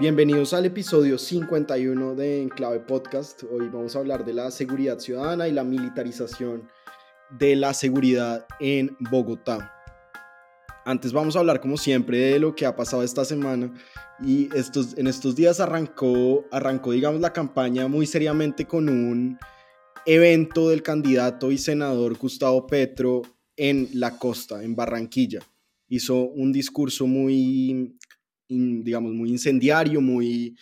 Bienvenidos al episodio 51 de Enclave Podcast. Hoy vamos a hablar de la seguridad ciudadana y la militarización de la seguridad en Bogotá. Antes vamos a hablar como siempre de lo que ha pasado esta semana y estos, en estos días arrancó, arrancó digamos la campaña muy seriamente con un evento del candidato y senador Gustavo Petro en la costa, en Barranquilla. Hizo un discurso muy digamos, muy incendiario, muy,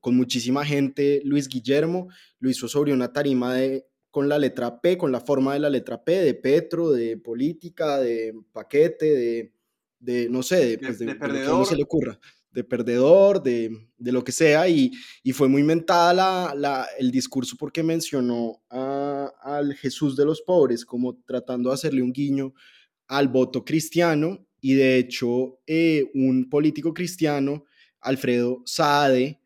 con, muchísima gente. Luis Guillermo lo hizo sobre una tarima de, con la letra P, con la forma de la letra P, de Petro, de política, de paquete, de, de no sé, de, pues, de, perdedor. se le ocurra, de perdedor, de, de lo que sea, y, y fue muy mentada la, la, el discurso porque mencionó a, al Jesús de los pobres, como tratando de hacerle un guiño al voto cristiano y de hecho eh, un político cristiano, Alfredo Saade,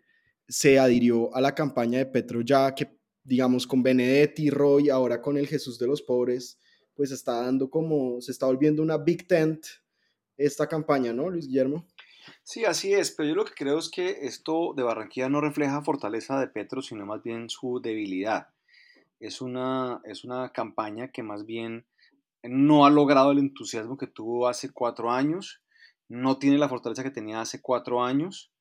se adhirió a la campaña de Petro ya que, digamos, con Benedetti, Roy, ahora con el Jesús de los Pobres, pues está dando como, se está volviendo una big tent esta campaña, ¿no, Luis Guillermo? Sí, así es, pero yo lo que creo es que esto de Barranquilla no refleja fortaleza de Petro, sino más bien su debilidad. Es una, es una campaña que más bien no ha logrado el entusiasmo que tuvo hace cuatro años, no tiene la fortaleza que tenía hace cuatro años,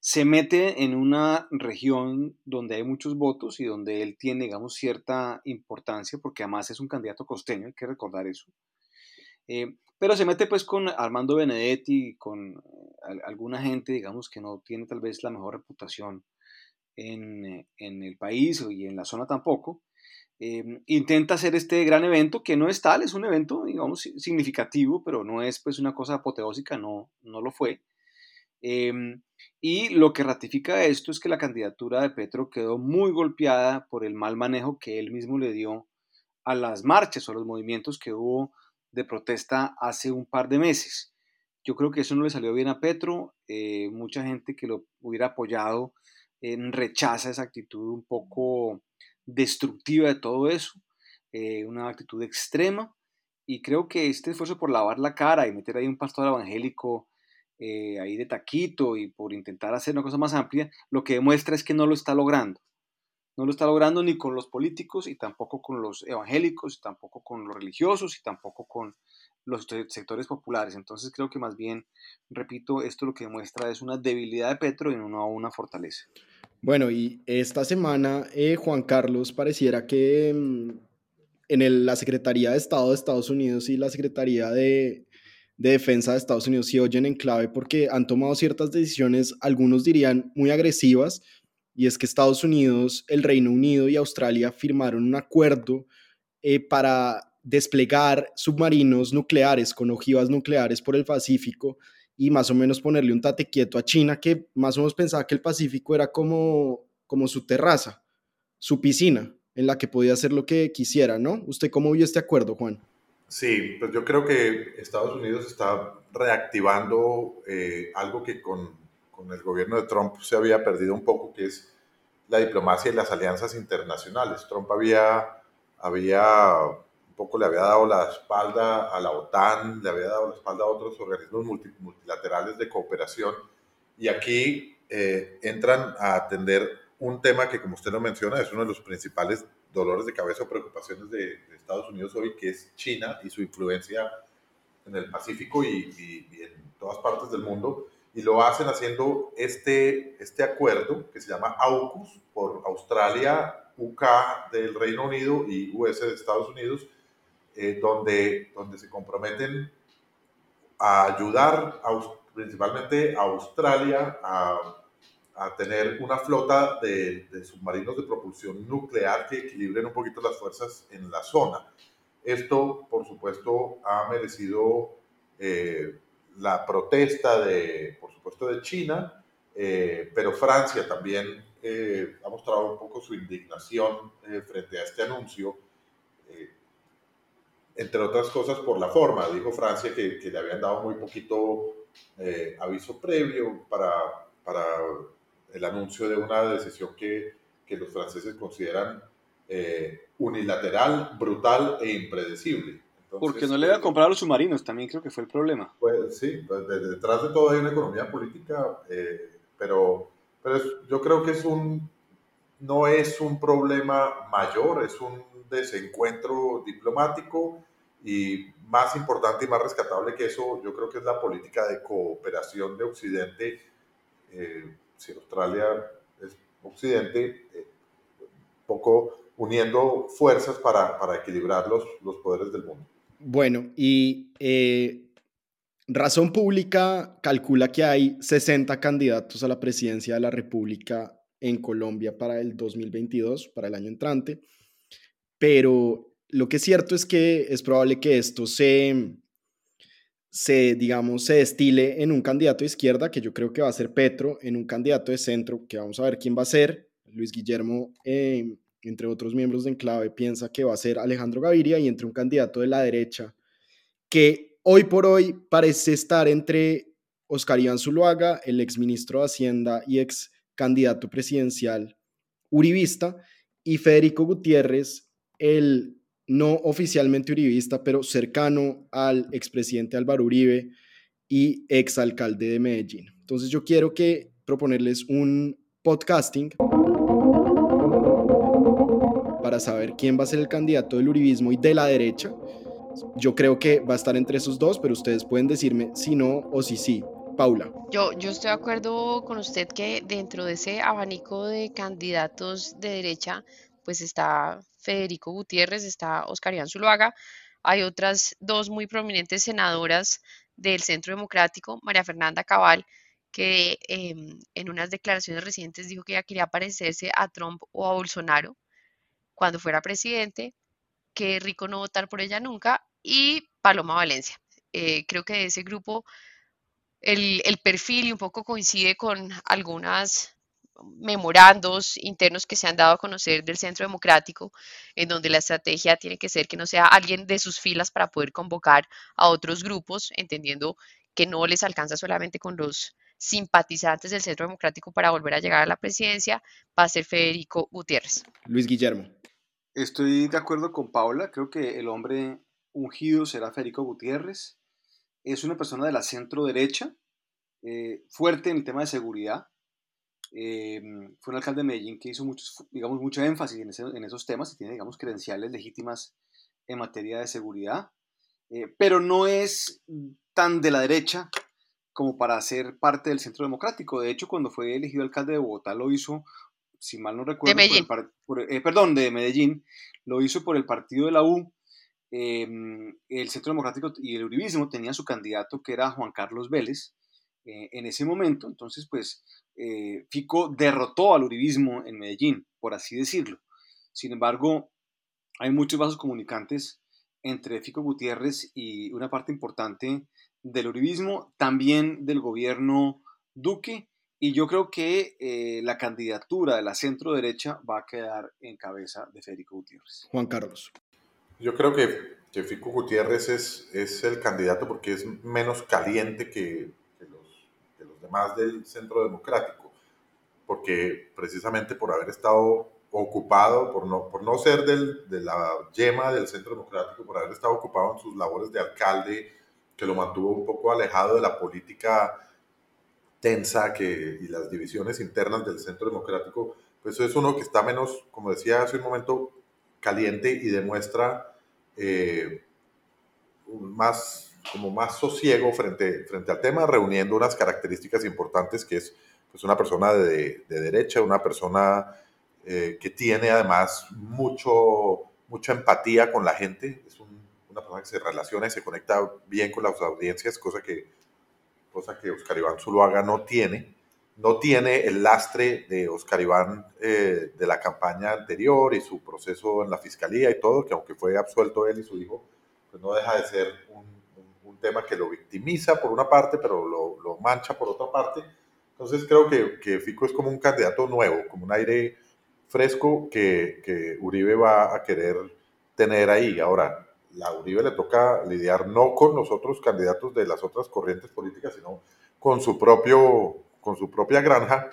se mete en una región donde hay muchos votos y donde él tiene, digamos, cierta importancia, porque además es un candidato costeño, hay que recordar eso. Eh, pero se mete pues con Armando Benedetti, con eh, alguna gente, digamos, que no tiene tal vez la mejor reputación en, eh, en el país y en la zona tampoco. Em, intenta hacer este gran evento que no es tal, es un evento, digamos, significativo, pero no es pues una cosa apoteósica, no, no lo fue. Em, y lo que ratifica esto es que la candidatura de Petro quedó muy golpeada por el mal manejo que él mismo le dio a las marchas o a los movimientos que hubo de protesta hace un par de meses. Yo creo que eso no le salió bien a Petro, eh, mucha gente que lo hubiera apoyado rechaza esa actitud un poco destructiva de todo eso, eh, una actitud extrema. Y creo que este esfuerzo por lavar la cara y meter ahí un pastor evangélico eh, ahí de taquito y por intentar hacer una cosa más amplia, lo que demuestra es que no lo está logrando. No lo está logrando ni con los políticos y tampoco con los evangélicos y tampoco con los religiosos y tampoco con los sectores populares. Entonces creo que más bien, repito, esto lo que demuestra es una debilidad de Petro y no una fortaleza. Bueno, y esta semana, eh, Juan Carlos, pareciera que mm, en la Secretaría de Estado de Estados Unidos y la Secretaría de, Defensa de Estados Unidos se oyen en clave porque han tomado ciertas decisiones, algunos dirían muy agresivas, y es que Estados Unidos, el Reino Unido y Australia firmaron un acuerdo eh, para desplegar submarinos nucleares con ojivas nucleares por el Pacífico y más o menos ponerle un tate quieto a China que más o menos pensaba que el Pacífico era como, como su terraza, su piscina, en la que podía hacer lo que quisiera, ¿no? ¿Usted cómo vio este acuerdo, Juan? Sí, pues yo creo que Estados Unidos está reactivando eh, algo que con, con, el gobierno de Trump se había perdido un poco, que es la diplomacia y las alianzas internacionales. Trump había, había poco le había dado la espalda a la OTAN, le había dado la espalda a otros organismos multilaterales de cooperación y aquí eh, entran a atender un tema que, como usted lo menciona, es uno de los principales dolores de cabeza o preocupaciones de, Estados Unidos hoy, que es China y su influencia en el Pacífico y, y, en todas partes del mundo. Y lo hacen haciendo este, este acuerdo que se llama AUKUS por Australia, UK del Reino Unido y US de Estados Unidos, eh, donde, donde se comprometen a ayudar principalmente a Australia a, a tener una flota de, de, submarinos de propulsión nuclear que equilibren un poquito las fuerzas en la zona. Esto, por supuesto, ha merecido eh, la protesta de, por supuesto, de China, eh, pero Francia también eh, ha mostrado un poco su indignación frente a este anuncio, entre otras cosas por la forma. Dijo Francia que, que le habían dado muy poquito aviso previo para, para el anuncio de una decisión que, que los franceses consideran unilateral, brutal e impredecible. Porque no le iba a comprar a los submarinos, también creo que fue el problema. Pues sí, pues, detrás de todo hay una economía política, eh, pero, pero yo creo que es un, no es un problema mayor, es un desencuentro diplomático y más importante y más rescatable que eso, yo creo que es la política de cooperación de Occidente. Eh, si Australia es Occidente, eh, poco uniendo fuerzas para, para equilibrar los, los poderes del mundo. Bueno, y eh, Razón Pública calcula que hay 60 candidatos a la presidencia de la República en Colombia para el 2022, para el año entrante, pero lo que es cierto es que es probable que esto se, se, digamos, se destile en un candidato de izquierda, que yo creo que va a ser Petro, en un candidato de centro, que vamos a ver quién va a ser. Luis Guillermo eh, entre otros miembros de Enclave, piensa que va a ser Alejandro Gaviria y entre un candidato de la derecha que hoy por hoy parece estar entre Oscar Iván Zuluaga, el exministro de Hacienda y ex candidato presidencial uribista, y Federico Gutiérrez, el no oficialmente uribista, pero cercano al expresidente Álvaro Uribe y exalcalde de Medellín. Entonces yo quiero que proponerles un podcasting para saber quién va a ser el candidato del uribismo y de la derecha. Yo creo que va a estar entre esos dos, pero ustedes pueden decirme si no o si sí. Paula. Yo, yo estoy de acuerdo con usted que dentro de ese abanico de candidatos de derecha, pues está Federico Gutiérrez, está Oscar Iván Zuluaga, hay otras dos muy prominentes senadoras del Centro Democrático, María Fernanda Cabal, que em, en unas declaraciones recientes dijo que ella quería parecerse a Trump o a Bolsonaro cuando fuera presidente, que rico no votar por ella nunca, y Paloma Valencia. Eh, creo que de ese grupo el, perfil y un poco coincide con algunas memorandos internos que se han dado a conocer del Centro Democrático, en donde la estrategia tiene que ser que no sea alguien de sus filas para poder convocar a otros grupos, entendiendo que no les alcanza solamente con los simpatizantes del Centro Democrático para volver a llegar a la presidencia, va a ser Federico Gutiérrez. Luis Guillermo. Estoy de acuerdo con Paula, creo que el hombre ungido será Federico Gutiérrez. Es una persona de la centro derecha, eh, fuerte en el tema de seguridad. Eh, fue un alcalde de Medellín que hizo muchos, digamos, mucho énfasis en, esos temas y tiene, digamos, credenciales legítimas en materia de seguridad. Eh, pero no es tan de la derecha como para ser parte del Centro Democrático. De hecho, cuando fue elegido alcalde de Bogotá, lo hizo si mal no recuerdo, eh, perdón, de Medellín, lo hizo por el partido de la U. El Centro Democrático y el Uribismo tenían su candidato que era Juan Carlos Vélez eh, en ese momento. Entonces, pues, eh, Fico derrotó al Uribismo en Medellín, por así decirlo. Sin embargo, hay muchos vasos comunicantes entre Fico Gutiérrez y una parte importante del Uribismo, también del gobierno Duque y yo creo que eh, la candidatura de la centro derecha va a quedar en cabeza de Federico Gutiérrez. Juan Carlos. Yo creo que, que Fico Gutiérrez es, es, el candidato porque es menos caliente que, demás del centro democrático, porque precisamente por haber estado ocupado, por no, por no ser del, de la yema del centro democrático, por haber estado ocupado en sus labores de alcalde, que lo mantuvo un poco alejado de la política tensa que, y las divisiones internas del centro democrático, pues es uno que está menos, como decía hace un momento, caliente y demuestra eh, más, como más sosiego frente, frente al tema, reuniendo unas características importantes que es pues, una persona de, de derecha, una persona eh, que tiene además mucho, mucha empatía con la gente, es una persona que se relaciona y se conecta bien con las audiencias, cosa que cosa que Oscar Iván Zuluaga no tiene. No tiene el lastre de Oscar Iván eh, de la campaña anterior y su proceso en la fiscalía y todo, que aunque fue absuelto él y su hijo, pues no deja de ser un, tema que lo victimiza por una parte, pero lo, lo mancha por otra parte. Entonces creo que, que, Fico es como un candidato nuevo, como un aire fresco que, que Uribe va a querer tener ahí. Ahora, a Uribe le toca lidiar no con los otros candidatos de las otras corrientes políticas, sino con su, propio, con su propia granja,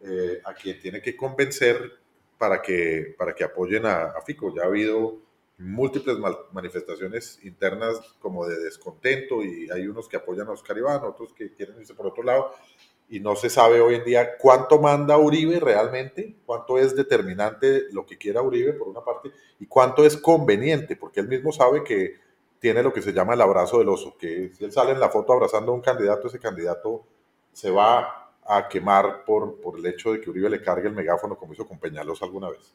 eh, a quien tiene que convencer para que, para que apoyen a, a Fico. Ya ha habido múltiples manifestaciones internas como de descontento y hay unos que apoyan a Oscar Iván, otros que quieren irse por otro lado y no se sabe hoy en día cuánto manda Uribe realmente, cuánto es determinante lo que quiera Uribe por una parte y cuánto es conveniente, porque él mismo sabe que tiene lo que se llama el abrazo del oso, que si él sale en la foto abrazando a un candidato, ese candidato se va a quemar por, por el hecho de que Uribe le cargue el megáfono como hizo con Peñalosa alguna vez.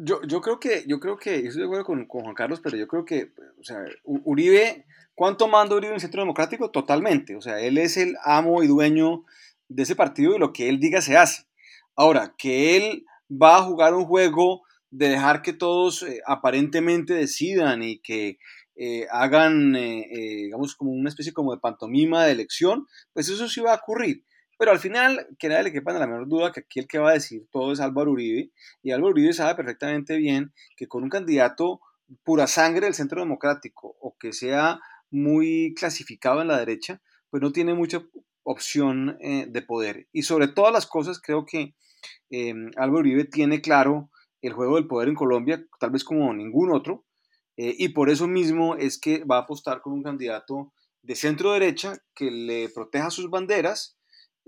Yo, yo creo que, yo creo que, estoy de acuerdo con, con, Juan Carlos, pero yo creo que, o sea, Uribe, ¿cuánto manda Uribe en el Centro Democrático? Totalmente. O sea, él es el amo y dueño de ese partido y lo que él diga se hace. Ahora, que él va a jugar un juego de dejar que todos eh, aparentemente decidan y que eh, hagan, eh, digamos, como una especie como de pantomima de elección, pues eso sí va a ocurrir. Pero al final, que nadie le quepa la menor duda que aquí el que va a decir todo es Álvaro Uribe, y Álvaro Uribe sabe perfectamente bien que con un candidato pura sangre del centro democrático o que sea muy clasificado en la derecha, pues no tiene mucha opción eh, de poder. Y sobre todas las cosas, creo que eh, Álvaro Uribe tiene claro el juego del poder en Colombia, tal vez como ningún otro, eh, y por eso mismo es que va a apostar con un candidato de centro derecha que le proteja sus banderas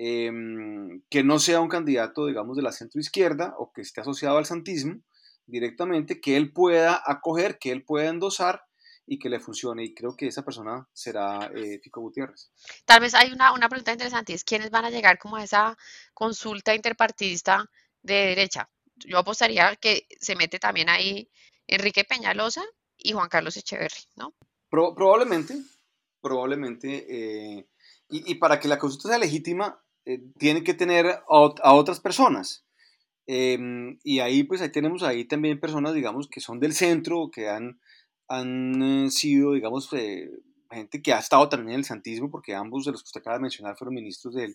Em, que no sea un candidato, digamos, de la centro izquierda o que esté asociado al santismo directamente, que él pueda acoger, que él pueda endosar y que le funcione. Y creo que esa persona será eh, Fico Gutiérrez. Tal vez hay una, una pregunta interesante, es quiénes van a llegar como a esa consulta interpartidista de derecha. Yo apostaría que se mete también ahí Enrique Peñalosa y Juan Carlos Echeverry, ¿no? probablemente, probablemente. Eh, y, y, para que la consulta sea legítima, eh, tiene que tener a, otras personas. Em, y ahí, pues ahí tenemos ahí también personas, digamos, que son del centro, que han, han eh, sido, digamos, eh, gente que ha estado también en el santismo, porque ambos de los que usted acaba de mencionar fueron ministros del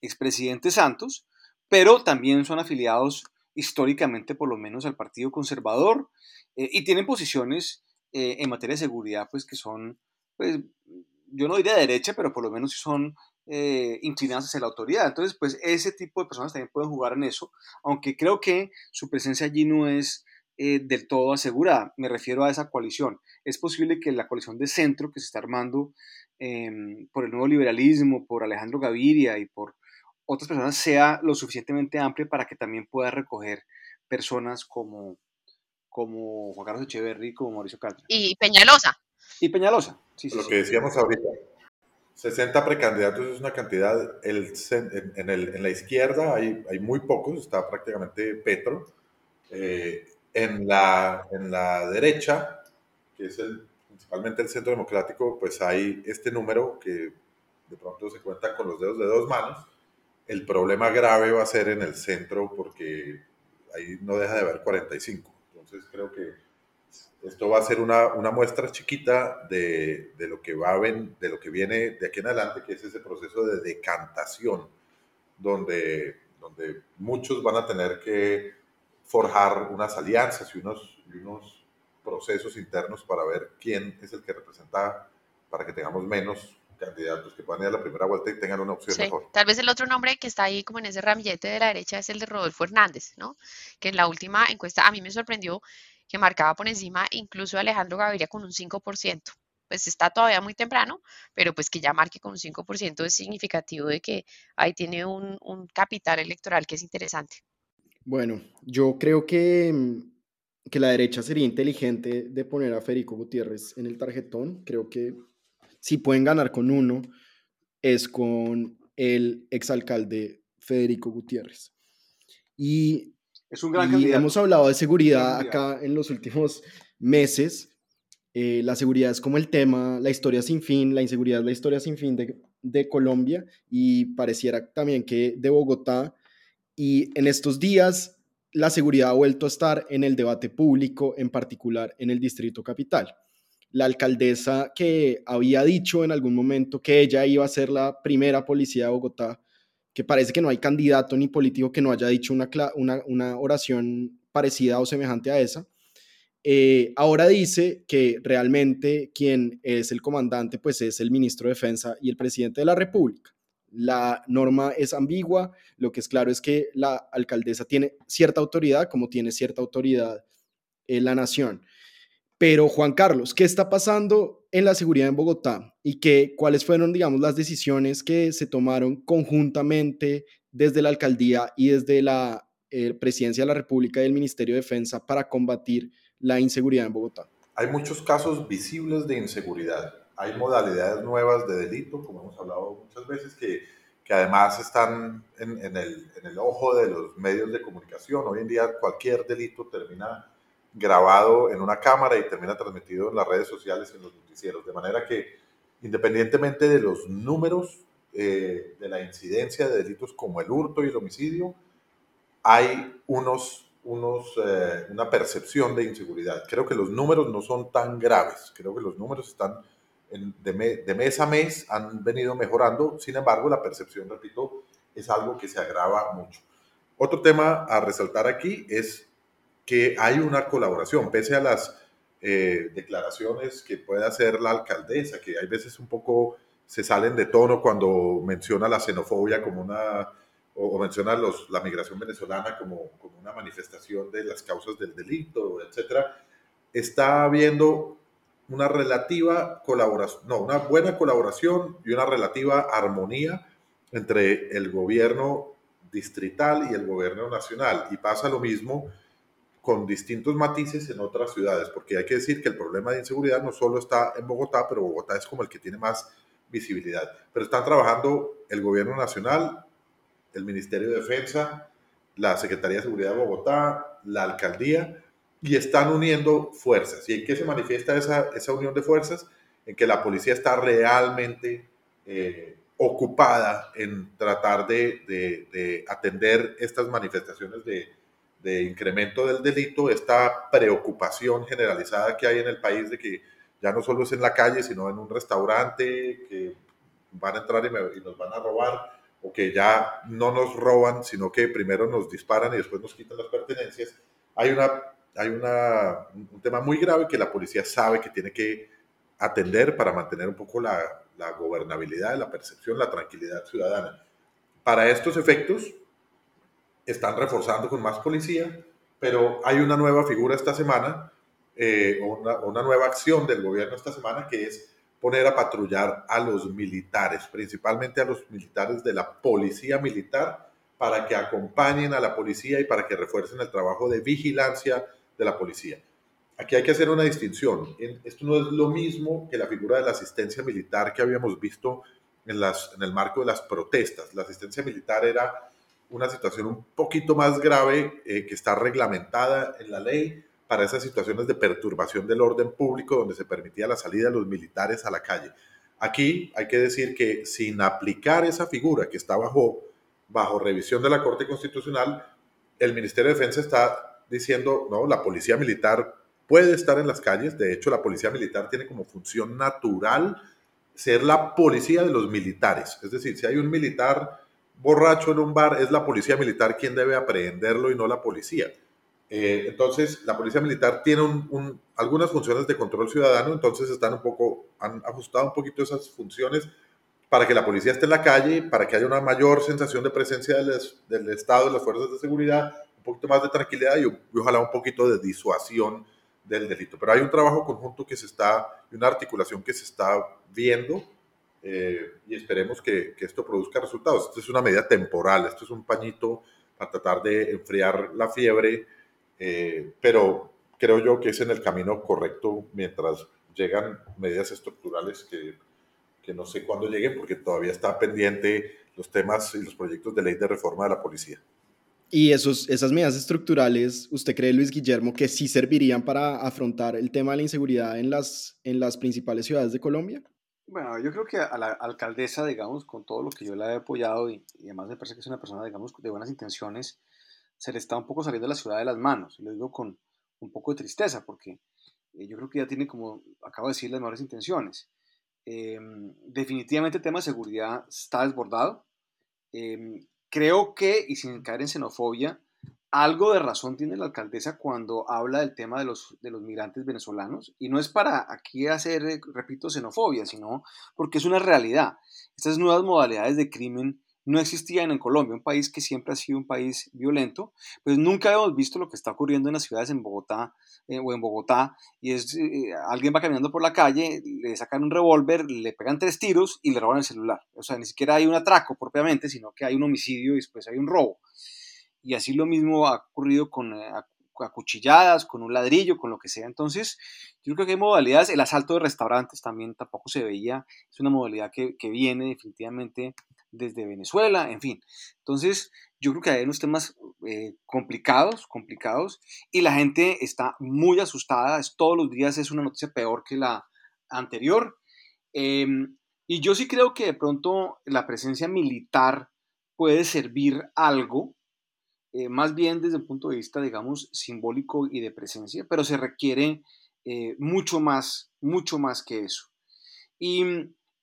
expresidente Santos, pero también son afiliados históricamente, por lo menos, al Partido Conservador, y tienen posiciones en materia de seguridad, pues que son, pues, yo no diría derecha, pero por lo menos son eh, inclinadas hacia la autoridad. Entonces, pues ese tipo de personas también pueden jugar en eso, aunque creo que su presencia allí no es eh, del todo asegurada. Me refiero a esa coalición. Es posible que la coalición de centro que se está armando em, por el nuevo liberalismo, por Alejandro Gaviria y por otras personas sea lo suficientemente amplia para que también pueda recoger personas como, como Juan Carlos Echeverry, como Mauricio Castro. Y Peñalosa. Y Peñalosa, sí, Lo que decíamos ahorita. 60 precandidatos es una cantidad, el, en, el, en, la izquierda hay, hay, muy pocos, está prácticamente Petro. Eh, en, la, en la derecha, que es el, principalmente el centro democrático, pues hay este número que de pronto se cuenta con los dedos de dos manos. El problema grave va a ser en el centro porque ahí no deja de haber 45. Entonces creo que esto va a ser una, una muestra chiquita de, de, lo que va a ven, de lo que viene de aquí en adelante, que es ese proceso de decantación, donde, donde muchos van a tener que forjar unas alianzas y unos, y unos procesos internos para ver quién es el que representa, para que tengamos menos candidatos que puedan ir a la primera vuelta y tengan una opción mejor. Tal vez el otro nombre que está ahí como en ese ramillete de la derecha es el de Rodolfo Hernández, ¿no? Que en la última encuesta a mí me sorprendió que marcaba por encima incluso Alejandro Gaviria con un 5%. Pues está todavía muy temprano, pero pues que ya marque con un 5% es significativo de que ahí tiene un, un capital electoral que es interesante. Bueno, yo creo que, que la derecha sería inteligente de poner a Federico Gutiérrez en el tarjetón. Creo que si pueden ganar con uno, es con el exalcalde Federico Gutiérrez. Y es un gran y Hemos hablado de seguridad acá en los últimos meses. Eh, la seguridad es como el tema, la historia sin fin, la inseguridad es la historia sin fin de, de Colombia y pareciera también que de Bogotá. Y en estos días la seguridad ha vuelto a estar en el debate público, en particular en el Distrito Capital. La alcaldesa que había dicho en algún momento que ella iba a ser la primera policía de Bogotá, que parece que no hay candidato ni político que no haya dicho una, una, oración parecida o semejante a esa. Eh, ahora dice que realmente quien es el comandante pues es el ministro de Defensa y el presidente de la República. La norma es ambigua, lo que es claro es que la alcaldesa tiene cierta autoridad, como tiene cierta autoridad en la nación. Pero Juan Carlos, ¿qué está pasando en la seguridad en Bogotá y qué, cuáles fueron, digamos, las decisiones que se tomaron conjuntamente desde la alcaldía y desde la eh, presidencia de la República y el Ministerio de Defensa para combatir la inseguridad en Bogotá? Hay muchos casos visibles de inseguridad hay modalidades nuevas de delito, como hemos hablado muchas veces, que, que además están en, en, el, en, el, ojo de los medios de comunicación. Hoy en día cualquier delito termina grabado en una cámara y termina transmitido en las redes sociales, en los noticieros. De manera que independientemente de los números eh, de la incidencia de delitos como el hurto y el homicidio, hay unos, unos, eh, una percepción de inseguridad. Creo que los números no son tan graves, creo que los números están de, mes a mes han venido mejorando, sin embargo la percepción, repito, es algo que se agrava mucho. Otro tema a resaltar aquí es que hay una colaboración, pese a las eh, declaraciones que puede hacer la alcaldesa, que hay veces un poco se salen de tono cuando menciona la xenofobia como una, o, menciona los, la migración venezolana como, como una manifestación de las causas del delito, etcétera, está habiendo una relativa colaboración, no, una buena colaboración y una relativa armonía entre el gobierno distrital y el gobierno nacional. Y pasa lo mismo con distintos matices en otras ciudades, porque hay que decir que el problema de inseguridad no solo está en Bogotá, pero Bogotá es como el que tiene más visibilidad. Pero están trabajando el gobierno nacional, el Ministerio de Defensa, la Secretaría de Seguridad de Bogotá, la alcaldía, y están uniendo fuerzas. ¿Y en qué se manifiesta esa, esa unión de fuerzas? En que la policía está realmente eh, ocupada en tratar de, de, atender estas manifestaciones de, de, incremento del delito, esta preocupación generalizada que hay en el país de que ya no solo es en la calle, sino en un restaurante, que van a entrar y, y nos van a robar, o que ya no nos roban, sino que primero nos disparan y después nos quitan las pertenencias. Hay una hay una, un tema muy grave que la policía sabe que tiene que atender para mantener un poco la, la gobernabilidad, la percepción, la tranquilidad ciudadana. Para estos efectos, están reforzando con más policía, pero hay una nueva figura esta semana, eh, una, una, nueva acción del gobierno esta semana, que es poner a patrullar a los militares, principalmente a los militares de la policía militar, para que acompañen a la policía y para que refuercen el trabajo de vigilancia de la policía. Aquí hay que hacer una distinción. Esto no es lo mismo que la figura de la asistencia militar que habíamos visto en, las, en el marco de las protestas. La asistencia militar era una situación un poquito más grave eh, que está reglamentada en la ley para esas situaciones de perturbación del orden público donde se permitía la salida de los militares a la calle. Aquí hay que decir que sin aplicar esa figura que está bajo, bajo revisión de la Corte Constitucional, el Ministerio de Defensa está diciendo, no, la policía militar puede estar en las calles, de hecho la policía militar tiene como función natural ser la policía de los militares, es decir, si hay un militar borracho en un bar, es la policía militar quien debe aprehenderlo y no la policía. Eh, entonces, la policía militar tiene algunas funciones de control ciudadano, entonces están un poco, han ajustado un poquito esas funciones para que la policía esté en la calle, para que haya una mayor sensación de presencia del, del Estado, de las fuerzas de seguridad, poquito más de tranquilidad y, ojalá un poquito de disuasión del delito. Pero hay un trabajo conjunto que se está, una articulación que se está viendo eh, y esperemos que, que, esto produzca resultados. Esto es una medida temporal, esto es un pañito para tratar de enfriar la fiebre, eh, pero creo yo que es en el camino correcto mientras llegan medidas estructurales que, que no sé cuándo lleguen porque todavía está pendiente los temas y los proyectos de ley de reforma de la policía. Y esos, esas medidas estructurales, ¿usted cree, Luis Guillermo, que sí servirían para afrontar el tema de la inseguridad en las, en las principales ciudades de Colombia? Bueno, yo creo que a la alcaldesa, digamos, con todo lo que yo la he apoyado y, además me parece que es una persona, digamos, de buenas intenciones, se le está un poco saliendo la ciudad de las manos. Y lo digo con un poco de tristeza porque eh, yo creo que ya tiene, como acabo de decir, las mejores intenciones. Em, definitivamente el tema de seguridad está desbordado. Em, creo que, y sin caer en xenofobia, algo de razón tiene la alcaldesa cuando habla del tema de los, de los migrantes venezolanos. Y no es para aquí hacer, eh, repito, xenofobia, sino porque es una realidad. Estas nuevas modalidades de crimen no existían en Colombia, un país que siempre ha sido un país violento, pues nunca hemos visto lo que está ocurriendo en las ciudades en Bogotá eh, o en Bogotá, y es eh, alguien va caminando por la calle, le sacan un revólver, le pegan tres tiros y le roban el celular. O sea, ni siquiera hay un atraco propiamente, sino que hay un homicidio y después hay un robo. Y así lo mismo ha ocurrido con eh, acuchilladas, con un ladrillo, con lo que sea. Entonces, yo creo que hay modalidades, el asalto de restaurantes también tampoco se veía, es una modalidad que, que viene definitivamente desde Venezuela, en fin. Entonces, yo creo que hay unos temas eh, complicados, complicados, y la gente está muy asustada, es, todos los días es una noticia peor que la anterior. Em, y yo sí creo que de pronto la presencia militar puede servir algo, eh, más bien desde el punto de vista, digamos, simbólico y de presencia, pero se requiere eh, mucho más, mucho más que eso. Y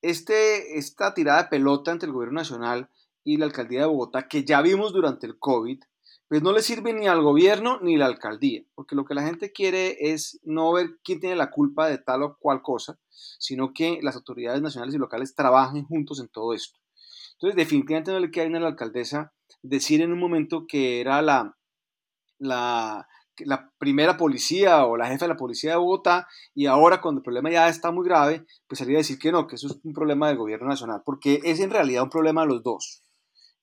este, esta tirada de pelota entre el gobierno nacional y la alcaldía de Bogotá, que ya vimos durante el COVID, pues no le sirve ni al gobierno ni la alcaldía, porque lo que la gente quiere es no ver quién tiene la culpa de tal o cual cosa, sino que las autoridades nacionales y locales trabajen juntos en todo esto. Entonces, definitivamente no le queda bien a la alcaldesa decir en un momento que era la, la, primera policía o la jefa de la policía de Bogotá y ahora cuando el problema ya está muy grave, pues salía a decir que no, que eso es un problema del gobierno nacional, porque es en realidad un problema de los dos.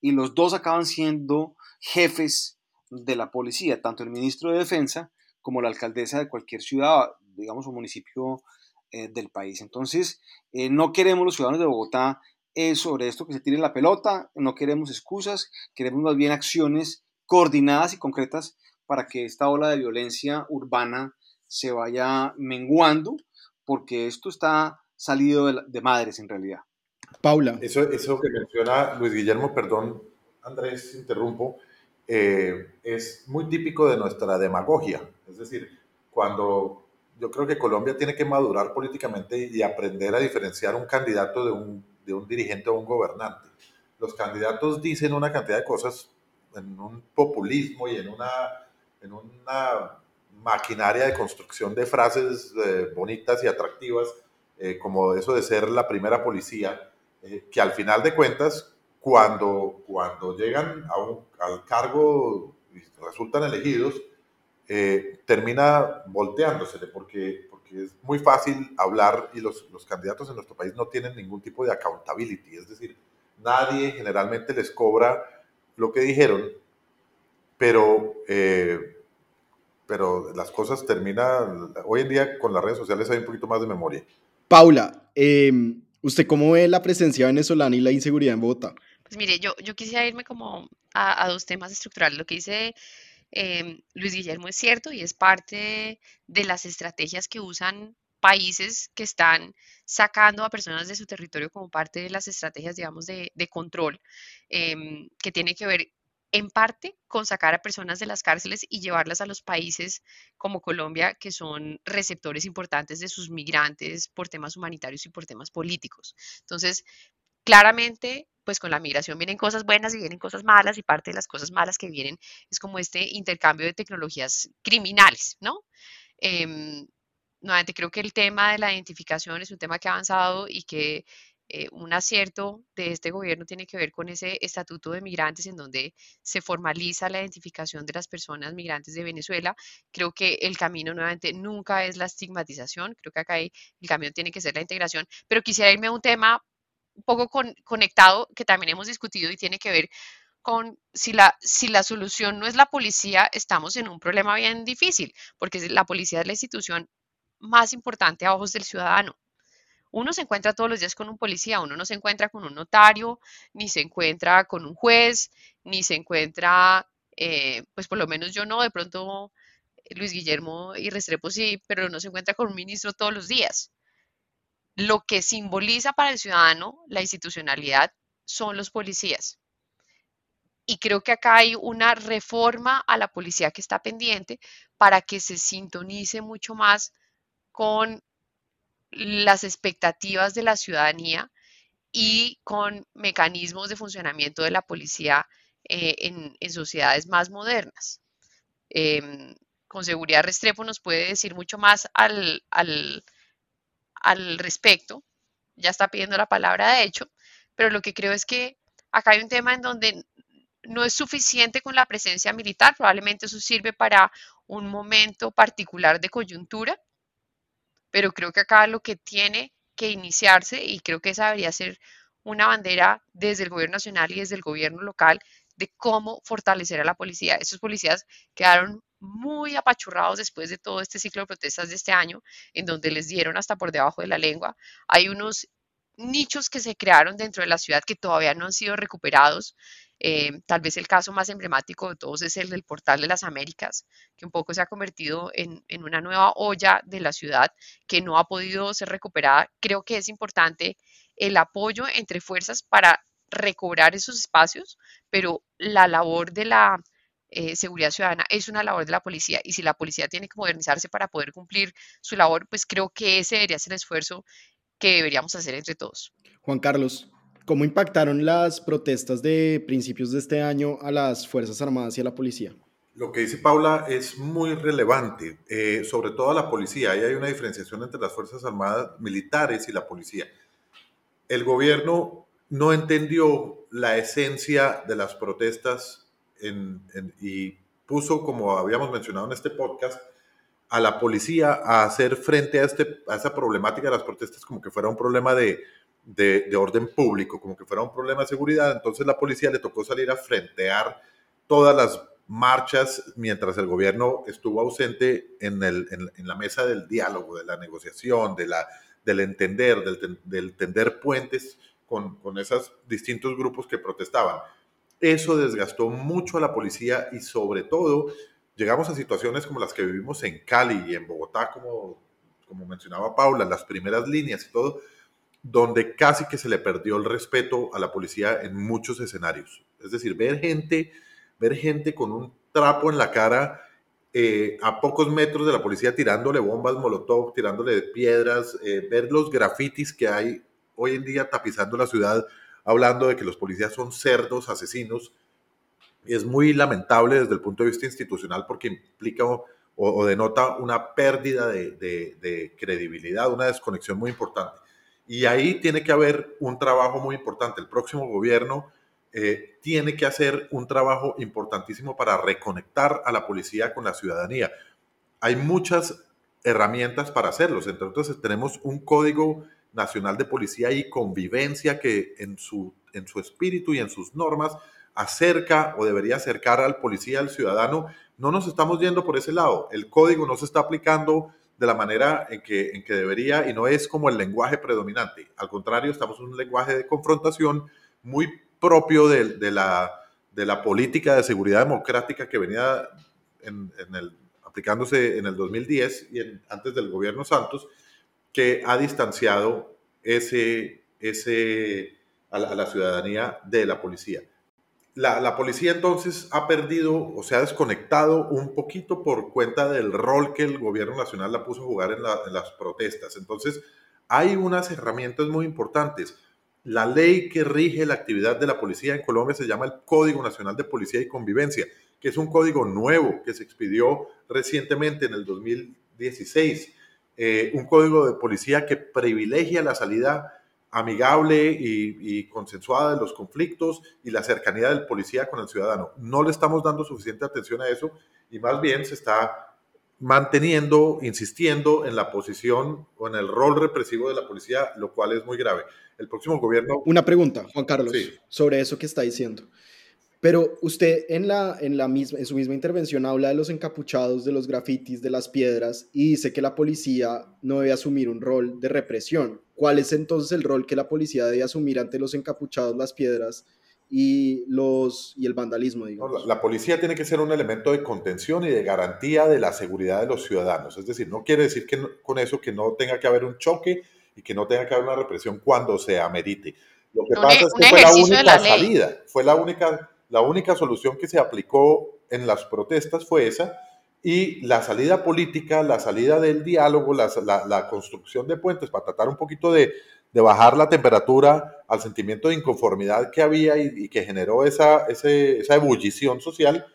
Y los dos acaban siendo jefes de la policía, tanto el ministro de Defensa como la alcaldesa de cualquier ciudad, digamos, o municipio eh, del país. Entonces, eh, no queremos los ciudadanos de Bogotá eh, sobre esto que se tire la pelota, no queremos excusas, queremos más bien acciones coordinadas y concretas para que esta ola de violencia urbana se vaya menguando, porque esto está salido de, madres en realidad. Paula. Eso, eso que menciona Luis Guillermo, perdón, Andrés, interrumpo, eh, es muy típico de nuestra demagogia. Es decir, cuando yo creo que Colombia tiene que madurar políticamente y aprender a diferenciar un candidato de un, de un dirigente o un gobernante. Los candidatos dicen una cantidad de cosas en un populismo y en una en una maquinaria de construcción de frases eh, bonitas y atractivas, eh, como eso de ser la primera policía, eh, que al final de cuentas, cuando, cuando llegan al cargo y resultan elegidos, termina volteándosele, porque, porque es muy fácil hablar y los, los candidatos en nuestro país no tienen ningún tipo de accountability, es decir, nadie generalmente les cobra lo que dijeron pero, eh, pero las cosas terminan, hoy en día con las redes sociales hay un poquito más de memoria. Paula, em, ¿usted cómo ve la presencia venezolana y la inseguridad en Bogotá? Pues mire, yo, yo quisiera irme como a, dos temas estructurales. Lo que dice em, Luis Guillermo es cierto y es parte de las estrategias que usan países que están sacando a personas de su territorio como parte de las estrategias, digamos, de, control, em, que tiene que ver en parte con sacar a personas de las cárceles y llevarlas a los países como Colombia, que son receptores importantes de sus migrantes por temas humanitarios y por temas políticos. Entonces, claramente, pues con la migración vienen cosas buenas y vienen cosas malas y parte de las cosas malas que vienen es como este intercambio de tecnologías criminales, ¿no? Em, nuevamente creo que el tema de la identificación es un tema que ha avanzado y que eh, un acierto de este gobierno tiene que ver con ese estatuto de migrantes en donde se formaliza la identificación de las personas migrantes de Venezuela. Creo que el camino nuevamente nunca es la estigmatización, creo que acá el camino tiene que ser la integración, pero quisiera irme a un tema un poco conectado que también hemos discutido y tiene que ver con si la, si la solución no es la policía, estamos en un problema bien difícil, porque la policía es la institución más importante a ojos del ciudadano. Uno se encuentra todos los días con un policía, uno no se encuentra con un notario, ni se encuentra con un juez, ni se encuentra, eh, pues por lo menos yo no, de pronto eh, Luis Guillermo y Restrepo sí, pero no se encuentra con un ministro todos los días. Lo que simboliza para el ciudadano la institucionalidad son los policías. Y creo que acá hay una reforma a la policía que está pendiente para que se sintonice mucho más con las expectativas de la ciudadanía y con mecanismos de funcionamiento de la policía eh, en, sociedades más modernas. Em, con seguridad Restrepo nos puede decir mucho más al, al, al respecto. Ya está pidiendo la palabra, de hecho, pero lo que creo es que acá hay un tema en donde no es suficiente con la presencia militar, probablemente eso sirve para un momento particular de coyuntura, pero creo que acá lo que tiene que iniciarse, y creo que esa debería ser una bandera desde el gobierno nacional y desde el gobierno local, de cómo fortalecer a la policía. Esos policías quedaron muy apachurrados después de todo este ciclo de protestas de este año, en donde les dieron hasta por debajo de la lengua. Hay unos nichos que se crearon dentro de la ciudad que todavía no han sido recuperados. Eh, tal vez el caso más emblemático de todos es el del Portal de las Américas, que un poco se ha convertido en, en una nueva olla de la ciudad que no ha podido ser recuperada. Creo que es importante el apoyo entre fuerzas para recobrar esos espacios, pero la labor de la eh, seguridad ciudadana es una labor de la policía y si la policía tiene que modernizarse para poder cumplir su labor, pues creo que ese debería ser el esfuerzo que deberíamos hacer entre todos. Juan Carlos, ¿cómo impactaron las protestas de principios de este año a las Fuerzas Armadas y a la policía? Lo que dice Paula es muy relevante, eh, sobre todo a la policía. Ahí hay una diferenciación entre las Fuerzas Armadas militares y la policía. El gobierno no entendió la esencia de las protestas y puso, como habíamos mencionado en este podcast, a la policía a hacer frente a, este, a esa problemática de las protestas como que fuera un problema de, de, orden público, como que fuera un problema de seguridad. Entonces la policía le tocó salir a frentear todas las marchas mientras el gobierno estuvo ausente en, el, en, la mesa del diálogo, de la negociación, de la, del entender, del, del tender puentes con, con esos distintos grupos que protestaban. Eso desgastó mucho a la policía y sobre todo llegamos a situaciones como las que vivimos en Cali y en Bogotá, como, como mencionaba Paula, las primeras líneas y todo, donde casi que se le perdió el respeto a la policía en muchos escenarios. Es decir, ver gente, ver gente con un trapo en la cara eh, a pocos metros de la policía tirándole bombas molotov, tirándole piedras, eh, ver los grafitis que hay hoy en día tapizando la ciudad hablando de que los policías son cerdos, asesinos. Es muy lamentable desde el punto de vista institucional porque implica o, denota una pérdida de, credibilidad, una desconexión muy importante. Y ahí tiene que haber un trabajo muy importante. El próximo gobierno eh, tiene que hacer un trabajo importantísimo para reconectar a la policía con la ciudadanía. Hay muchas herramientas para hacerlo. Entonces tenemos un código Nacional de Policía y Convivencia que en su, en su espíritu y en sus normas acerca o debería acercar al policía, al ciudadano. No nos estamos yendo por ese lado. El código no se está aplicando de la manera en que, en que debería y no es como el lenguaje predominante. Al contrario, estamos en un lenguaje de confrontación muy propio de, la, de la política de seguridad democrática que venía en, el, aplicándose en el 2010 y antes del gobierno Santos que ha distanciado ese, ese, a, la, ciudadanía de la policía. La, policía entonces ha perdido o se ha desconectado un poquito por cuenta del rol que el gobierno nacional la puso a jugar en las protestas. Entonces, hay unas herramientas muy importantes. La ley que rige la actividad de la policía en Colombia se llama el Código Nacional de Policía y Convivencia, que es un código nuevo que se expidió recientemente en el 2016 eh, un código de policía que privilegia la salida amigable y, consensuada de los conflictos y la cercanía del policía con el ciudadano. No le estamos dando suficiente atención a eso y más bien se está manteniendo, insistiendo en la posición o en el rol represivo de la policía, lo cual es muy grave. El próximo gobierno... Una pregunta, Juan Carlos, sobre eso que está diciendo. Pero usted en, la, en, la misma, en su misma intervención habla de los encapuchados, de los grafitis, de las piedras y dice que la policía no debe asumir un rol de represión. ¿Cuál es entonces el rol que la policía debe asumir ante los encapuchados, las piedras y, los, y el vandalismo? Digamos? la, policía tiene que ser un elemento de contención y de garantía de la seguridad de los ciudadanos. Es decir, no quiere decir que con eso que no tenga que haber un choque y que no tenga que haber una represión cuando se amerite. Lo que pasa es que fue la única salida, fue la única la única solución que se aplicó en las protestas fue esa y la salida política, la salida del diálogo, la, construcción de puentes para tratar un poquito de, bajar la temperatura al sentimiento de inconformidad que había y, que generó esa, ebullición social,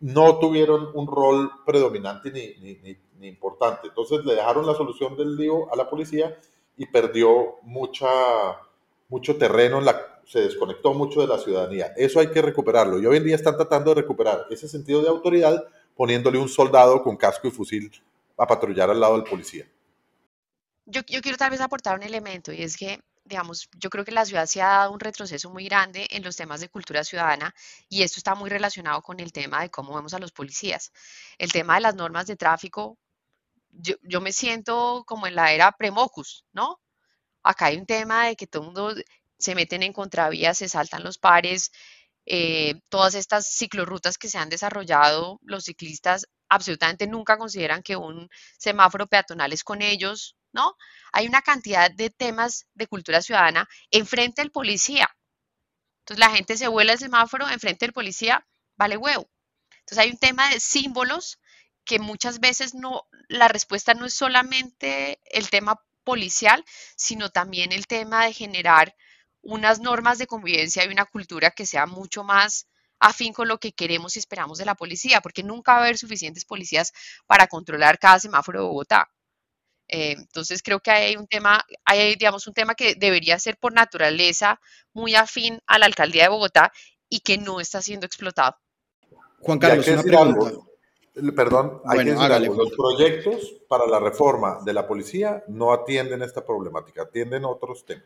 no tuvieron un rol predominante ni, importante. Entonces le dejaron la solución del lío a la policía y perdió mucho terreno, la, se desconectó mucho de la ciudadanía. Eso hay que recuperarlo y hoy en día están tratando de recuperar ese sentido de autoridad poniéndole un soldado con casco y fusil a patrullar al lado del policía. Yo, quiero tal vez aportar un elemento y es que digamos, yo creo que la ciudad se ha dado un retroceso muy grande en los temas de cultura ciudadana y esto está muy relacionado con el tema de cómo vemos a los policías. El tema de las normas de tráfico, yo, yo me siento como en la era premocus, ¿no? Acá hay un tema de que todo el mundo se meten en contravías, se saltan los pares, eh, todas estas ciclorrutas que se han desarrollado, los ciclistas absolutamente nunca consideran que un semáforo peatonal es con ellos, ¿no? Hay una cantidad de temas de cultura ciudadana enfrente del policía. Entonces la gente se vuela el semáforo enfrente del policía, vale huevo. Entonces hay un tema de símbolos que muchas veces no, la respuesta no es solamente el tema policial, sino también el tema de generar unas normas de convivencia y una cultura que sea mucho más afín con lo que queremos y esperamos de la policía, porque nunca va a haber suficientes policías para controlar cada semáforo de Bogotá. Eh, entonces creo que hay un tema, hay digamos un tema que debería ser por naturaleza muy afín a la alcaldía de Bogotá y que no está siendo explotado. Juan Carlos, una pregunta. Perdón, hay que decir Los proyectos para la reforma de la policía no atienden esta problemática, atienden otros temas.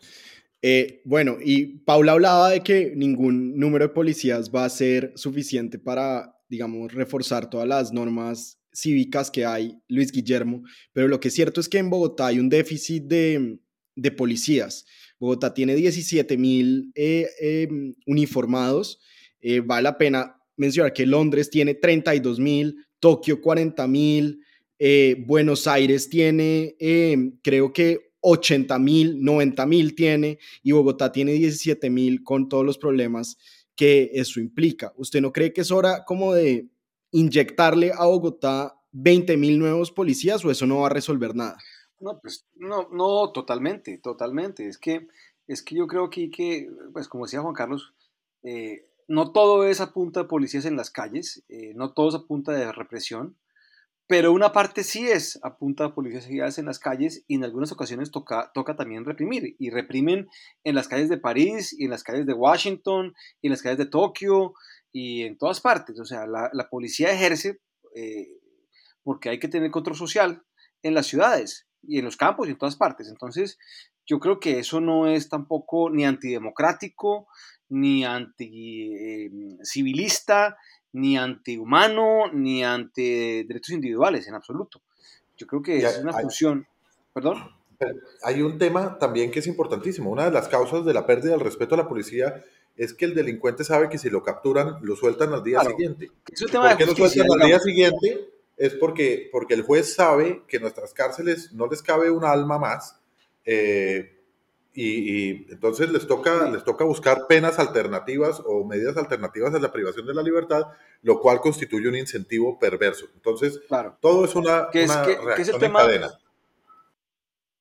Eh, bueno, y Paula hablaba de que ningún número de policías va a ser suficiente para, digamos, reforzar todas las normas cívicas que hay, Luis Guillermo, pero lo que es cierto es que en Bogotá hay un déficit de, policías. Bogotá tiene 17 mil eh, em, uniformados. Eh, vale la pena mencionar que Londres tiene 32 mil, Tokio 40 mil, Buenos Aires tiene, em, creo que 80 mil, 90 mil tiene y Bogotá tiene 17 mil con todos los problemas que eso implica. ¿Usted no cree que es hora como de inyectarle a Bogotá 20 mil nuevos policías o eso no va a resolver nada? No, pues no, no, totalmente, totalmente. Es que, es que yo creo que, que pues como decía Juan Carlos, eh, no todo es a punta de policías en las calles, eh, no todo es a punta de represión pero una parte sí es a punta de policías en las calles y en algunas ocasiones toca, toca también reprimir. Y reprimen en las calles de París y en las calles de Washington y en las calles de Tokio y en todas partes. O sea, la, policía ejerce eh, porque hay que tener control social en las ciudades y en los campos y en todas partes. Entonces, yo creo que eso no es tampoco ni antidemocrático, ni anti-civilista, eh, ni antihumano, ni ante derechos individuales, en absoluto. Yo creo que es una función. ¿Perdón? Hay un tema también que es importantísimo. Una de las causas de la pérdida del respeto a la policía es que el delincuente sabe que si lo capturan, lo sueltan al día siguiente. ¿Por qué lo sueltan al día siguiente? Es porque, porque el juez sabe que en nuestras cárceles no les cabe un alma más. Eh, y, entonces les toca, les toca buscar penas alternativas o medidas alternativas a la privación de la libertad, lo cual constituye un incentivo perverso. Entonces, claro. todo es una, que es, es el tema, cadena.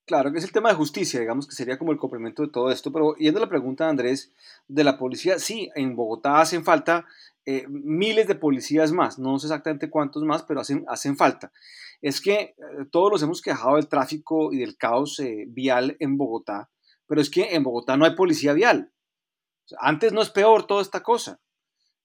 Claro, que es el tema de justicia, digamos que sería como el complemento de todo esto. Pero yendo a la pregunta de Andrés de la policía, sí, en Bogotá hacen falta eh, miles de policías más, no sé exactamente cuántos más, pero hacen, hacen falta. Es que eh, todos los hemos quejado del tráfico y del caos eh, vial en Bogotá pero es que en Bogotá no hay policía vial. antes no es peor toda esta cosa.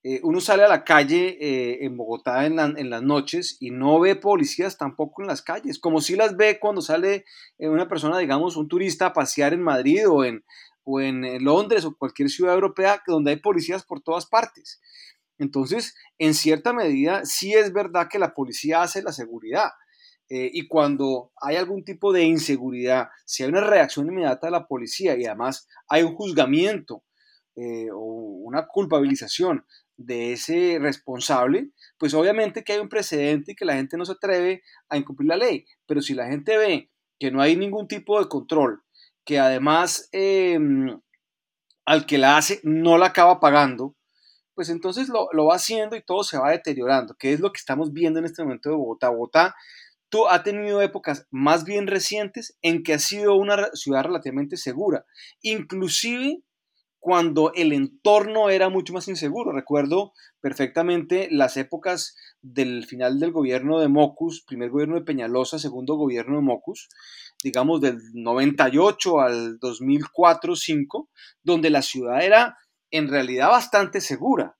Eh, uno sale a la calle eh, en Bogotá en, las noches y no ve policías tampoco en las calles, como si las ve cuando sale eh, una persona, digamos, un turista a pasear en Madrid o en, o en Londres o cualquier ciudad europea donde hay policías por todas partes. Entonces, en cierta medida, sí es verdad que la policía hace la seguridad, eh, y cuando hay algún tipo de inseguridad, si hay una reacción inmediata de la policía y además hay un juzgamiento eh, o una culpabilización de ese responsable, pues obviamente que hay un precedente y que la gente no se atreve a incumplir la ley. Pero si la gente ve que no hay ningún tipo de control, que además em, al que la hace no la acaba pagando, pues entonces lo, lo, va haciendo y todo se va deteriorando, que es lo que estamos viendo en este momento de Bogotá. Bogotá tú, ha tenido épocas más bien recientes en que ha sido una ciudad relativamente segura, inclusive cuando el entorno era mucho más inseguro. Recuerdo perfectamente las épocas del final del gobierno de Mocus, primer gobierno de Peñalosa, segundo gobierno de Mocus, digamos del 98 al 2004-5, donde la ciudad era en realidad bastante segura.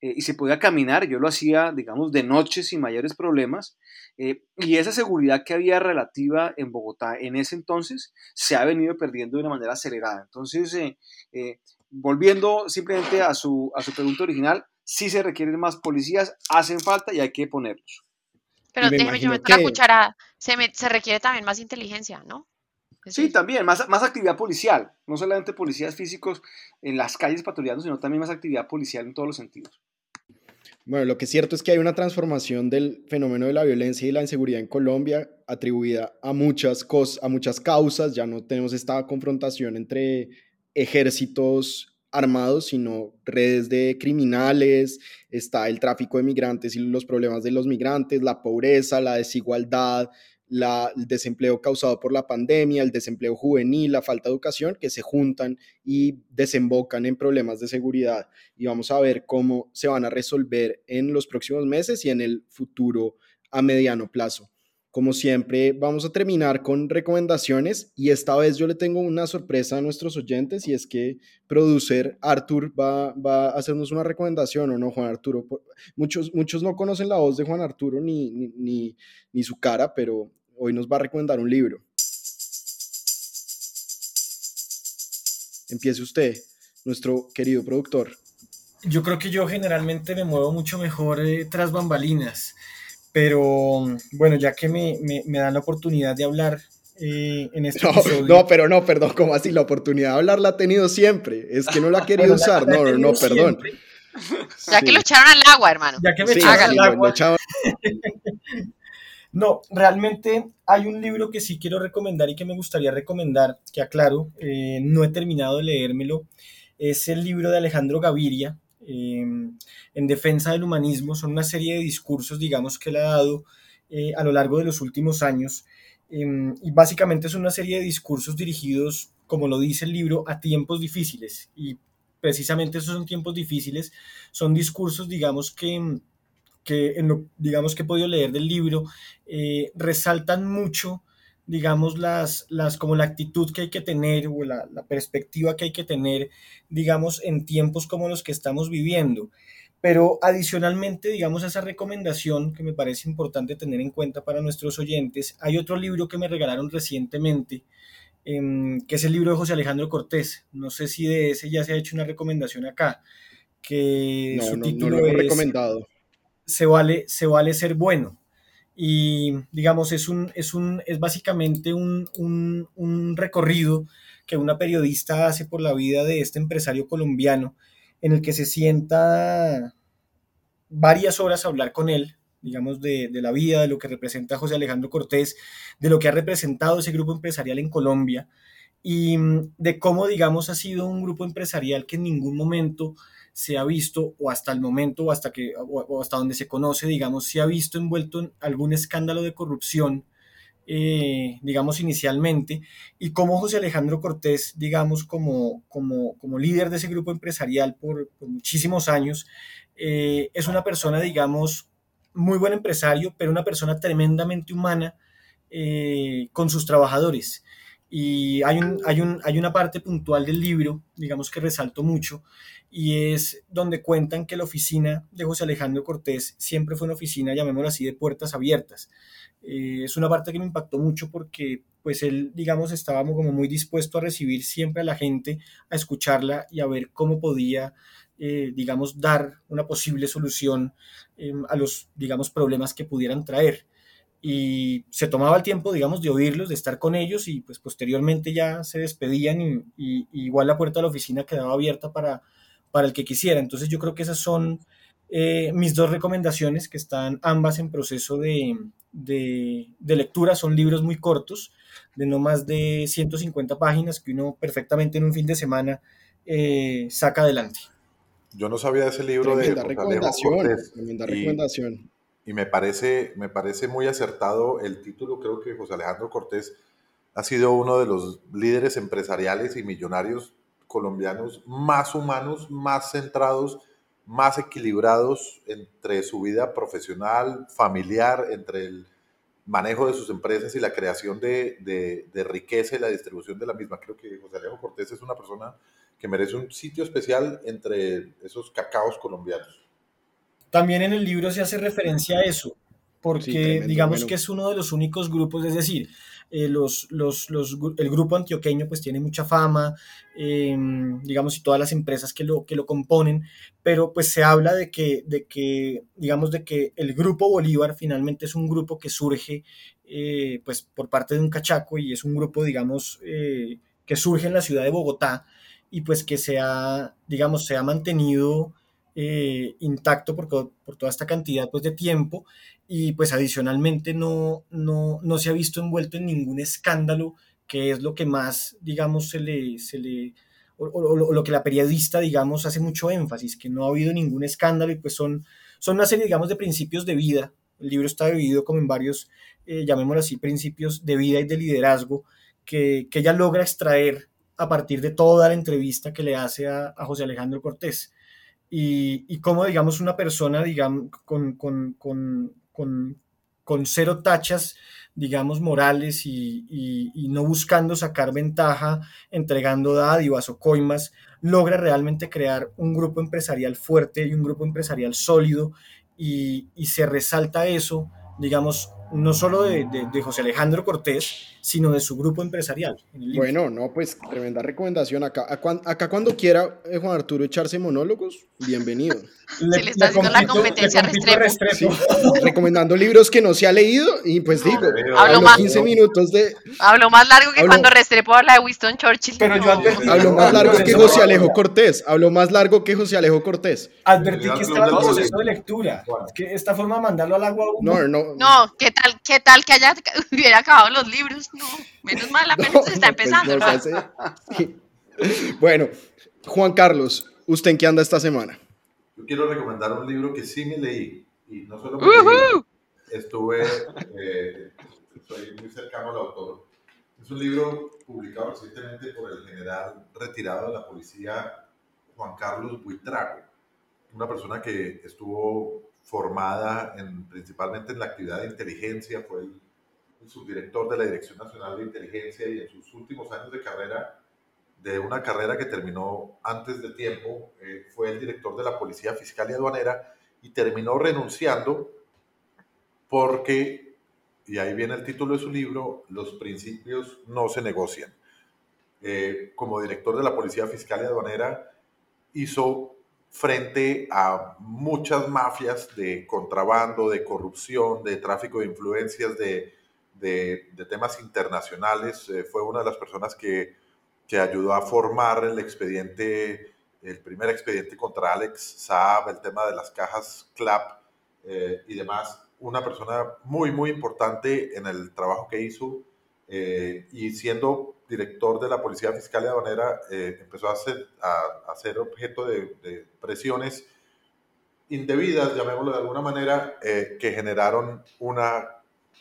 Eh, y se podía caminar, yo lo hacía, digamos, de noche sin mayores problemas, eh, y esa seguridad que había relativa en Bogotá en ese entonces se ha venido perdiendo de una manera acelerada. Entonces, eh, volviendo simplemente a su, a su pregunta original, sí se requieren más policías, hacen falta y hay que ponerlos. Pero déjeme, yo meto la cucharada, se, se requiere también más inteligencia, ¿no? Sí, también, más, más actividad policial, no solamente policías físicos en las calles patrullando, sino también más actividad policial en todos los sentidos. Bueno, lo que es cierto es que hay una transformación del fenómeno de la violencia y la inseguridad en Colombia atribuida a muchas, cosas, a muchas causas. Ya no tenemos esta confrontación entre ejércitos armados, sino redes de criminales, está el tráfico de migrantes y los problemas de los migrantes, la pobreza, la desigualdad, el desempleo causado por la pandemia, el desempleo juvenil, la falta de educación, que se juntan y desembocan en problemas de seguridad. Y vamos a ver cómo se van a resolver en los próximos meses y en el futuro a mediano plazo. Como siempre, vamos a terminar con recomendaciones y esta vez yo le tengo una sorpresa a nuestros oyentes y es que producer Artur va, va a hacernos una recomendación, ¿o no, Juan Arturo? Muchos, muchos no conocen la voz de Juan Arturo ni, ni, ni su cara, pero hoy nos va a recomendar un libro. Empiece usted, nuestro querido productor. Yo creo que yo generalmente me muevo mucho mejor eh, tras bambalinas, pero bueno, ya que me, me, dan la oportunidad de hablar eh, en este no, episodio. No, pero no, perdón, ¿cómo así? La oportunidad de hablar la ha tenido siempre. Es que no la ha querido usar. no, no, no, perdón. Ya que lo echaron al agua, hermano. Ya que me echaron al agua. No, realmente hay un libro que sí quiero recomendar y que me gustaría recomendar, que aclaro, eh, no he terminado de leérmelo, es el libro de Alejandro Gaviria, em, En defensa del humanismo, son una serie de discursos, digamos, que él ha dado eh, a lo largo de los últimos años, em, y básicamente es una serie de discursos dirigidos, como lo dice el libro, a tiempos difíciles, y precisamente esos son tiempos difíciles, son discursos, digamos, que que en lo, digamos que he podido leer del libro, eh, resaltan mucho, digamos, las, las, como la actitud que hay que tener o la, la, perspectiva que hay que tener, digamos, en tiempos como los que estamos viviendo. Pero adicionalmente, digamos, a esa recomendación que me parece importante tener en cuenta para nuestros oyentes, hay otro libro que me regalaron recientemente, eh, que es el libro de José Alejandro Cortés. No sé si de ese ya se ha hecho una recomendación acá, que no, su no, título no lo he recomendado se vale, se vale ser bueno. Y digamos, es, un, es, un, es básicamente un, un, un recorrido que una periodista hace por la vida de este empresario colombiano, en el que se sienta varias horas a hablar con él, digamos, de, de, la vida, de lo que representa José Alejandro Cortés, de lo que ha representado ese grupo empresarial en Colombia y de cómo, digamos, ha sido un grupo empresarial que en ningún momento se ha visto, o hasta el momento, o hasta, que, o hasta donde se conoce, digamos, se ha visto envuelto en algún escándalo de corrupción, eh, digamos, inicialmente, y cómo José Alejandro Cortés, digamos, como, como, como líder de ese grupo empresarial por, muchísimos años, eh, es una persona, digamos, muy buen empresario, pero una persona tremendamente humana eh, con sus trabajadores. Y hay, un, hay, un, hay una parte puntual del libro, digamos que resalto mucho, y es donde cuentan que la oficina de José Alejandro Cortés siempre fue una oficina, llamémoslo así, de puertas abiertas. Eh, es una parte que me impactó mucho porque pues él, digamos, estaba como muy dispuesto a recibir siempre a la gente, a escucharla y a ver cómo podía, eh, digamos, dar una posible solución eh, a los, digamos, problemas que pudieran traer y se tomaba el tiempo, digamos, de oírlos, de estar con ellos y pues posteriormente ya se despedían y, igual la puerta de la oficina quedaba abierta para, para el que quisiera. Entonces yo creo que esas son eh, mis dos recomendaciones que están ambas en proceso de, de, lectura. Son libros muy cortos, de no más de 150 páginas que uno perfectamente en un fin de semana eh, saca adelante. Yo no sabía de ese libro Tremenda de recomendación, tremenda recomendación. Y me parece, me parece muy acertado el título. Creo que José Alejandro Cortés ha sido uno de los líderes empresariales y millonarios colombianos más humanos, más centrados, más equilibrados entre su vida profesional, familiar, entre el manejo de sus empresas y la creación de, de, riqueza y la distribución de la misma. Creo que José Alejandro Cortés es una persona que merece un sitio especial entre esos cacaos colombianos. También en el libro se hace referencia a eso, porque digamos que es uno de los únicos grupos, es decir, eh, los, los, los, el grupo antioqueño pues tiene mucha fama, em, digamos, y todas las empresas que lo, que lo componen, pero pues se habla de que, de que, digamos, de que el grupo Bolívar finalmente es un grupo que surge eh, pues por parte de un cachaco y es un grupo, digamos, eh, que surge en la ciudad de Bogotá y pues que se ha, digamos, se ha mantenido intacto por, por, toda esta cantidad pues, de tiempo y pues adicionalmente no, no, no, se ha visto envuelto en ningún escándalo, que es lo que más, digamos, se le, se le o, lo que la periodista, digamos, hace mucho énfasis, que no ha habido ningún escándalo y pues son, son una serie, digamos, de principios de vida. El libro está dividido como en varios, eh, llamémoslo así, principios de vida y de liderazgo que, que, ella logra extraer a partir de toda la entrevista que le hace a, a José Alejandro Cortés. Y, y cómo, digamos, una persona, digamos, con, con, con con, cero tachas, digamos, morales y, no buscando sacar ventaja, entregando dádivas o coimas, logra realmente crear un grupo empresarial fuerte y un grupo empresarial sólido y, y se resalta eso, digamos, no solo de, de, José Alejandro Cortés, sino de su grupo empresarial. bueno, no, pues tremenda recomendación. Acá, acá cuando quiera eh, Juan Arturo echarse monólogos, bienvenido. Se le está haciendo la competencia Restrepo. recomendando libros que no se ha leído y pues digo, hablo, más, 15 minutos de... Hablo más largo que cuando Restrepo habla de Winston Churchill. Pero yo Hablo más largo que José Alejo Cortés. Hablo más largo que José Alejo Cortés. Advertí que estaba en proceso de lectura. Que esta forma de mandarlo al agua... No, no. No, ¿qué tal, qué tal que haya, hubiera acabado los libros? No, menos mal, apenas se está pues, empezando. Bueno, Juan Carlos, ¿usted en qué anda esta semana? Yo quiero recomendar un libro que sí me leí, y no solo me leí, estuve, eh, muy cercano al autor. Es un libro publicado recientemente por el general retirado de la policía, Juan Carlos Buitrago, una persona que estuvo formada en, principalmente en la actividad de inteligencia, fue el, subdirector de la Dirección Nacional de Inteligencia y en sus últimos años de carrera, de una carrera que terminó antes de tiempo, eh, fue el director de la Policía Fiscal y Aduanera y terminó renunciando porque, y ahí viene el título de su libro, los principios no se negocian. Eh, como director de la Policía Fiscal y Aduanera, hizo frente a muchas mafias de contrabando, de corrupción, de tráfico de influencias, de, temas internacionales. Eh, fue una de las personas que, que, ayudó a formar el expediente, el primer expediente contra Alex Saab, el tema de las cajas CLAP eh, y demás. Una persona muy, muy importante en el trabajo que hizo eh, y siendo director de la Policía Fiscal y Aduanera, eh, empezó a ser, a, ser objeto de, presiones indebidas, llamémoslo de alguna manera, eh, que generaron una,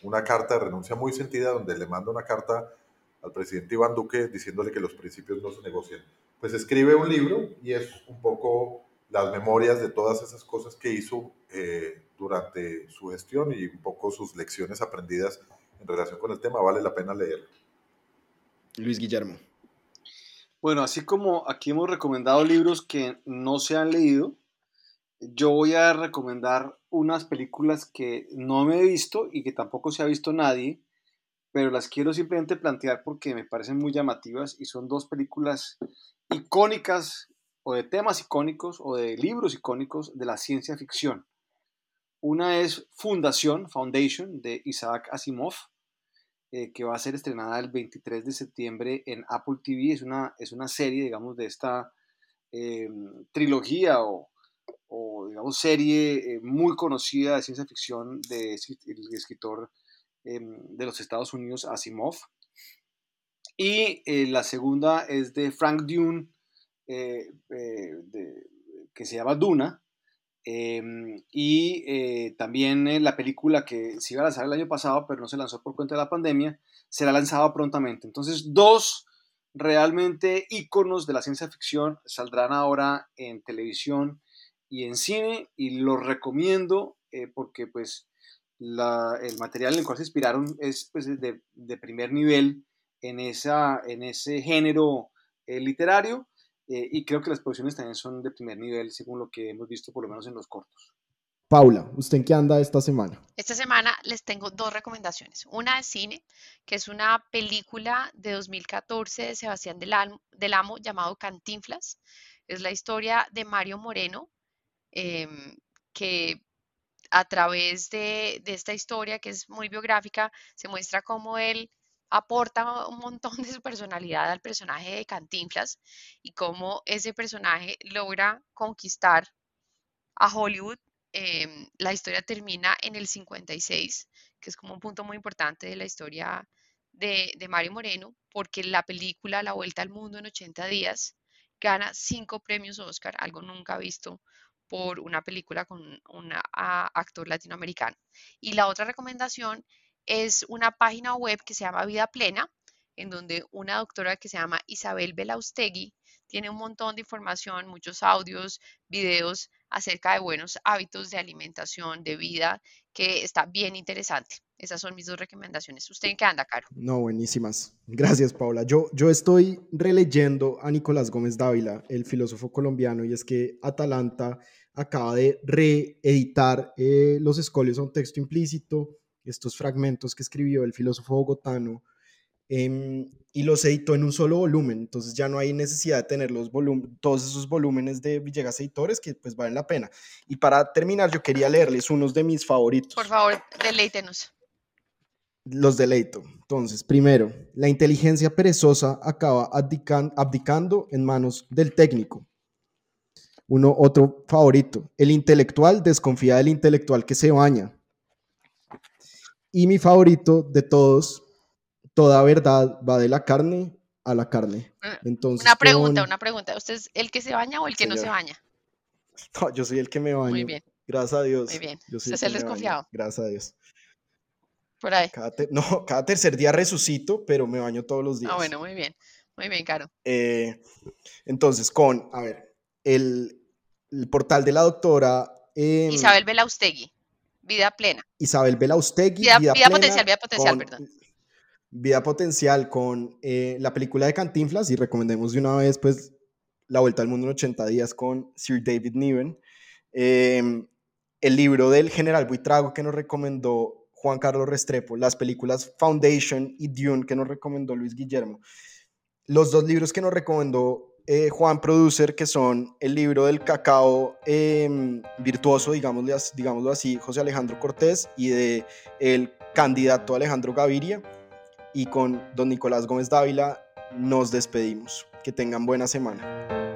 una carta de renuncia muy sentida, donde le manda una carta al presidente Iván Duque diciéndole que los principios no se negocian. Pues escribe un libro y es un poco las memorias de todas esas cosas que hizo eh, durante su gestión y un poco sus lecciones aprendidas en relación con el tema. Vale la pena leerlo. Luis Guillermo. Bueno, así como aquí hemos recomendado libros que no se han leído, yo voy a recomendar unas películas que no me he visto y que tampoco se ha visto nadie, pero las quiero simplemente plantear porque me parecen muy llamativas y son dos películas icónicas o de temas icónicos o de libros icónicos de la ciencia ficción. Una es Fundación, Foundation, de Isaac Asimov, eh, que va a ser estrenada el 23 de septiembre en Apple TV. Es una, es una serie, digamos, de esta eh, trilogía o, digamos, serie eh, muy conocida de ciencia ficción del de, escritor de los Estados Unidos, Asimov. Y la segunda es de Frank Dune, que se llama Duna, em, y eh, también la película que se iba a lanzar el año pasado, pero no se lanzó por cuenta de la pandemia, será lanzada prontamente. Entonces, dos realmente íconos de la ciencia ficción saldrán ahora en televisión y en cine y los recomiendo eh, porque pues el material en el cual se inspiraron es pues, de, de primer nivel en, esa, en ese género eh, literario eh, y creo que las producciones también son de primer nivel según lo que hemos visto por lo menos en los cortos. Paula, ¿usted en qué anda esta semana? Esta semana les tengo dos recomendaciones. Una de cine, que es una película de 2014 de Sebastián del, Amo llamado Cantinflas. Es la historia de Mario Moreno, em, que a través de, de, esta historia, que es muy biográfica, se muestra cómo él aporta un montón de su personalidad al personaje de Cantinflas y cómo ese personaje logra conquistar a Hollywood Em, la historia termina en el 56, que es como un punto muy importante de la historia de, Mario Moreno, porque la película La Vuelta al Mundo en 80 días gana cinco premios Oscar, algo nunca visto por una película con un actor latinoamericano. Y la otra recomendación es una página web que se llama Vida Plena, en donde una doctora que se llama Isabel Belaustegui tiene un montón de información, muchos audios, videos acerca de buenos hábitos de alimentación, de vida, que está bien interesante. Esas son mis dos recomendaciones. ¿Usted en qué anda, Caro? No, buenísimas. Gracias, Paula. Yo, yo estoy releyendo a Nicolás Gómez Dávila, el filósofo colombiano, y es que Atalanta acaba de reeditar eh, Los escolios a un texto implícito, estos fragmentos que escribió el filósofo bogotano Em, y los editó en un solo volumen, entonces ya no hay necesidad de tener los todos esos volúmenes de Villegas Editores que pues valen la pena. Y para terminar, yo quería leerles unos de mis favoritos. Por favor, deleítenos. Los deleito. Entonces, primero, la inteligencia perezosa acaba abdicando en manos del técnico. Uno, otro favorito, el intelectual desconfía del intelectual que se baña. Y mi favorito de todos, toda verdad va de la carne a la carne. Ah, Entonces, una pregunta, una pregunta. ¿Usted es el que se baña o el que no se baña? No, yo soy el que me baño. Muy bien. Gracias a Dios. Muy bien. Yo soy es el desconfiado. Gracias a Dios. Por ahí. no, cada tercer día resucito, pero me baño todos los días. Ah, bueno, muy bien. Muy bien, Caro. Eh, entonces, con, a ver, el, portal de la doctora... Isabel Belaustegui, Vida Plena. Isabel Belaustegui, Vida, vida, vida Potencial, Vida Potencial, perdón vida potencial con eh, la película de Cantinflas y recomendemos de una vez pues La Vuelta al Mundo en 80 días con Sir David Niven. Em, el libro del general Buitrago que nos recomendó Juan Carlos Restrepo, las películas Foundation y Dune que nos recomendó Luis Guillermo. Los dos libros que nos recomendó eh, Juan Producer, que son el libro del cacao em, virtuoso, digámoslo, digámoslo así, José Alejandro Cortés, y de el candidato Alejandro Gaviria y con don Nicolás Gómez Dávila nos despedimos. Que tengan buena semana.